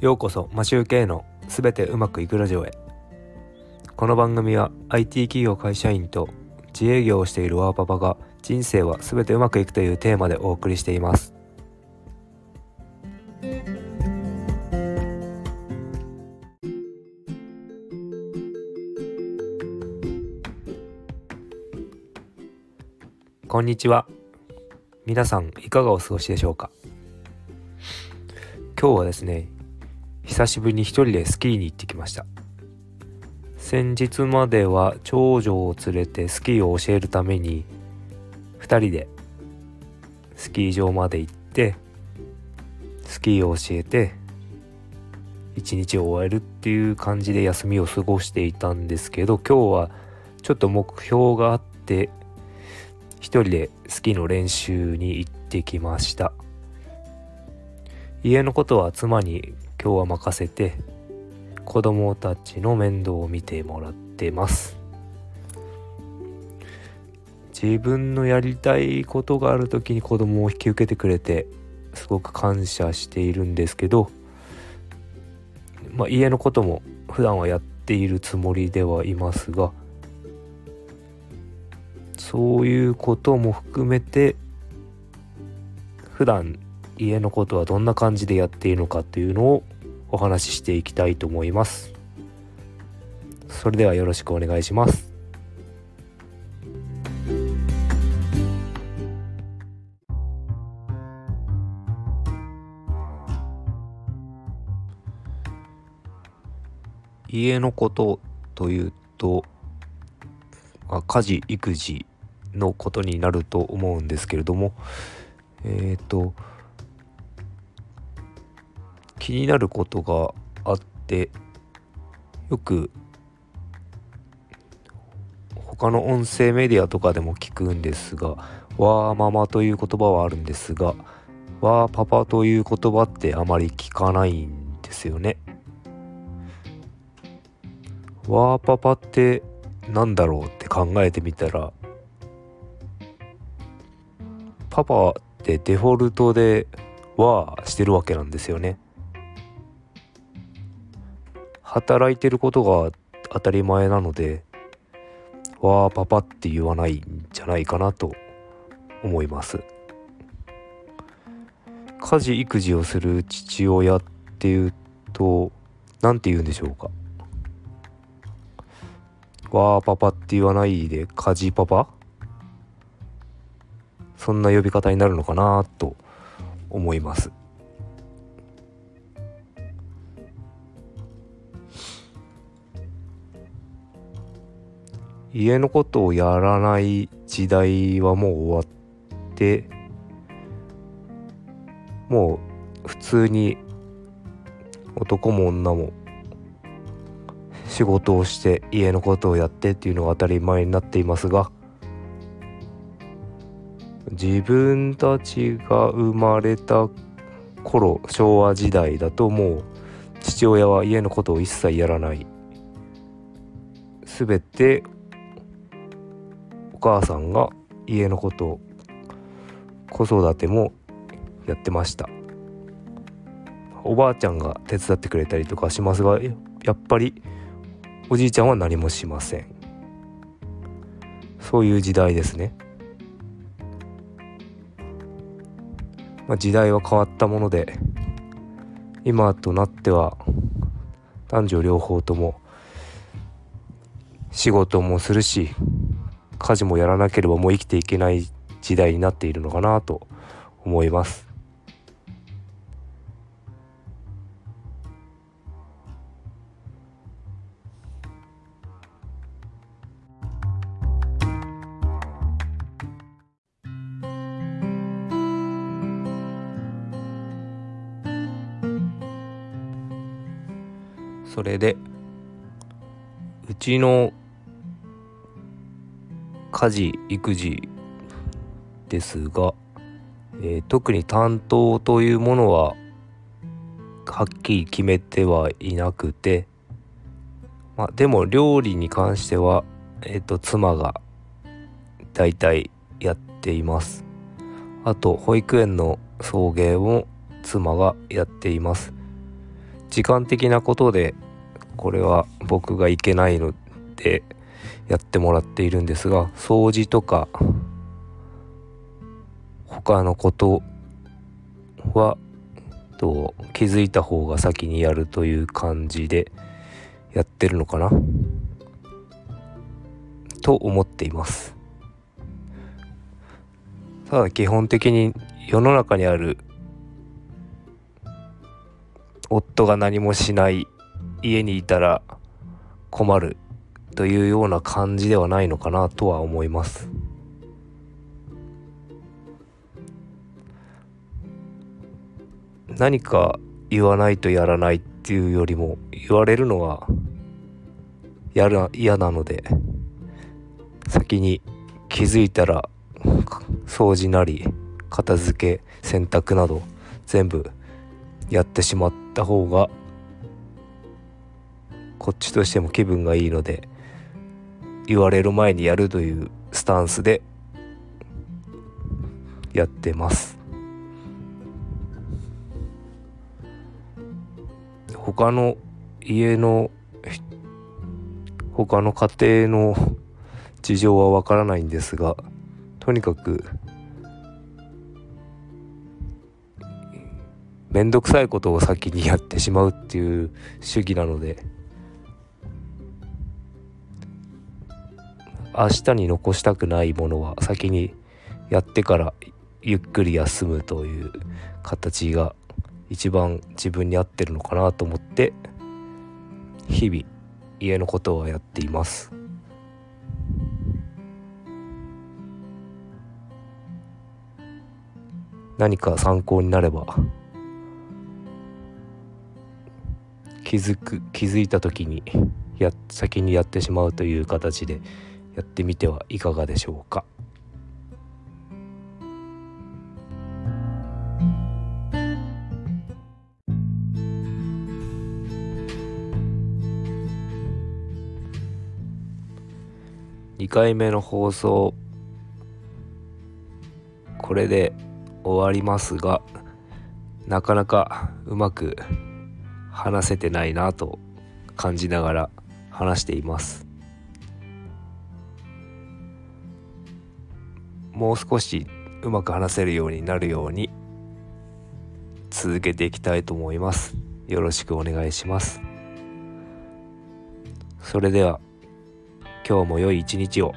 ようこそマシューケのすべてうまくいくラジオへ。この番組は IT 企業会社員と自営業をしているワーパパが人生はすべてうまくいくというテーマでお送りしています。こんにちは。皆さんいかがお過ごしでしょうか？今日はですね久しぶりに一人でスキーに行ってきました。先日までは長女を連れてスキーを教えるために2人でスキー場まで行ってスキーを教えて一日を終えるっていう感じで休みを過ごしていたんですけど今日はちょっと目標があって一人でスキーの練習に行ってきました。家のことは妻に今日は任せて子供たちの面倒を見てもらってます。自分のやりたいことがある時に子供を引き受けてくれてすごく感謝しているんですけど、まあ、家のことも普段はやっているつもりではいますがそういうことも含めて普段家のことはどんな感じでやっているのかっていうのをお話ししていきたいと思います。それではよろしくお願いします。家のことというと、まあ、家事育児のことになると思うんですけれどもえっ、ー、と気になることがあってよく他の音声メディアとかでも聞くんですが「わーママ」という言葉はあるんですが「わーパパ」という言葉ってあまり聞かないんですよね。わーパパってなんだろうって考えてみたらパパってデフォルトでわーしてるわけなんですよね。働いてることが当たり前なのでわーパパって言わないんじゃないかなと思います。家事育児をする父親っていうと何て言うんでしょうか。わーパパって言わないで家事パパ？そんな呼び方になるのかなと思います。家のことをやらない時代はもう終わってもう普通に男も女も仕事をして家のことをやってっていうのが当たり前になっていますが自分たちが生まれた頃昭和時代だともう父親は家のことを一切やらない。全て母さんが家のこと子育てもやってました。おばあちゃんが手伝ってくれたりとかしますがやっぱりおじいちゃんは何もしません。そういう時代ですね、まあ、時代は変わったもので今となっては男女両方とも仕事もするし家事もやらなければもう生きていけない時代になっているのかなと思います。それでうちの家事育児ですが、えー、特に担当というものははっきり決めてはいなくて、まあ、でも料理に関しては、えーと、妻が大体やっています。あと保育園の送迎も妻がやっています。時間的なことでこれは僕がいけないのでやってもらっているんですが掃除とか他のことはと気づいた方が先にやるという感じでやってるのかな？と思っています。ただ基本的に世の中にある夫が何もしない家にいたら困るというような感じではないのかなとは思います。何か言わないとやらないっていうよりも言われるのは嫌なので先に気づいたら掃除なり片付け洗濯など全部やってしまった方がこっちとしても気分がいいので言われる前にやるというスタンスでやってます。他の家の他の家庭の事情はわからないんですがとにかく面倒くさいことを先にやってしまうっていう主義なので明日に残したくないものは先にやってからゆっくり休むという形が一番自分に合ってるのかなと思って日々家のことはやっています。何か参考になれば気づく気づいた時にや先にやってしまうという形でやってみてはいかがでしょうか。2回目の放送これで終わりますがなかなかうまく話せてないなと感じながら話していますもう少しうまく話せるようになるように続けていきたいと思いますよろしくお願いしますそれでは今日も良い一日を。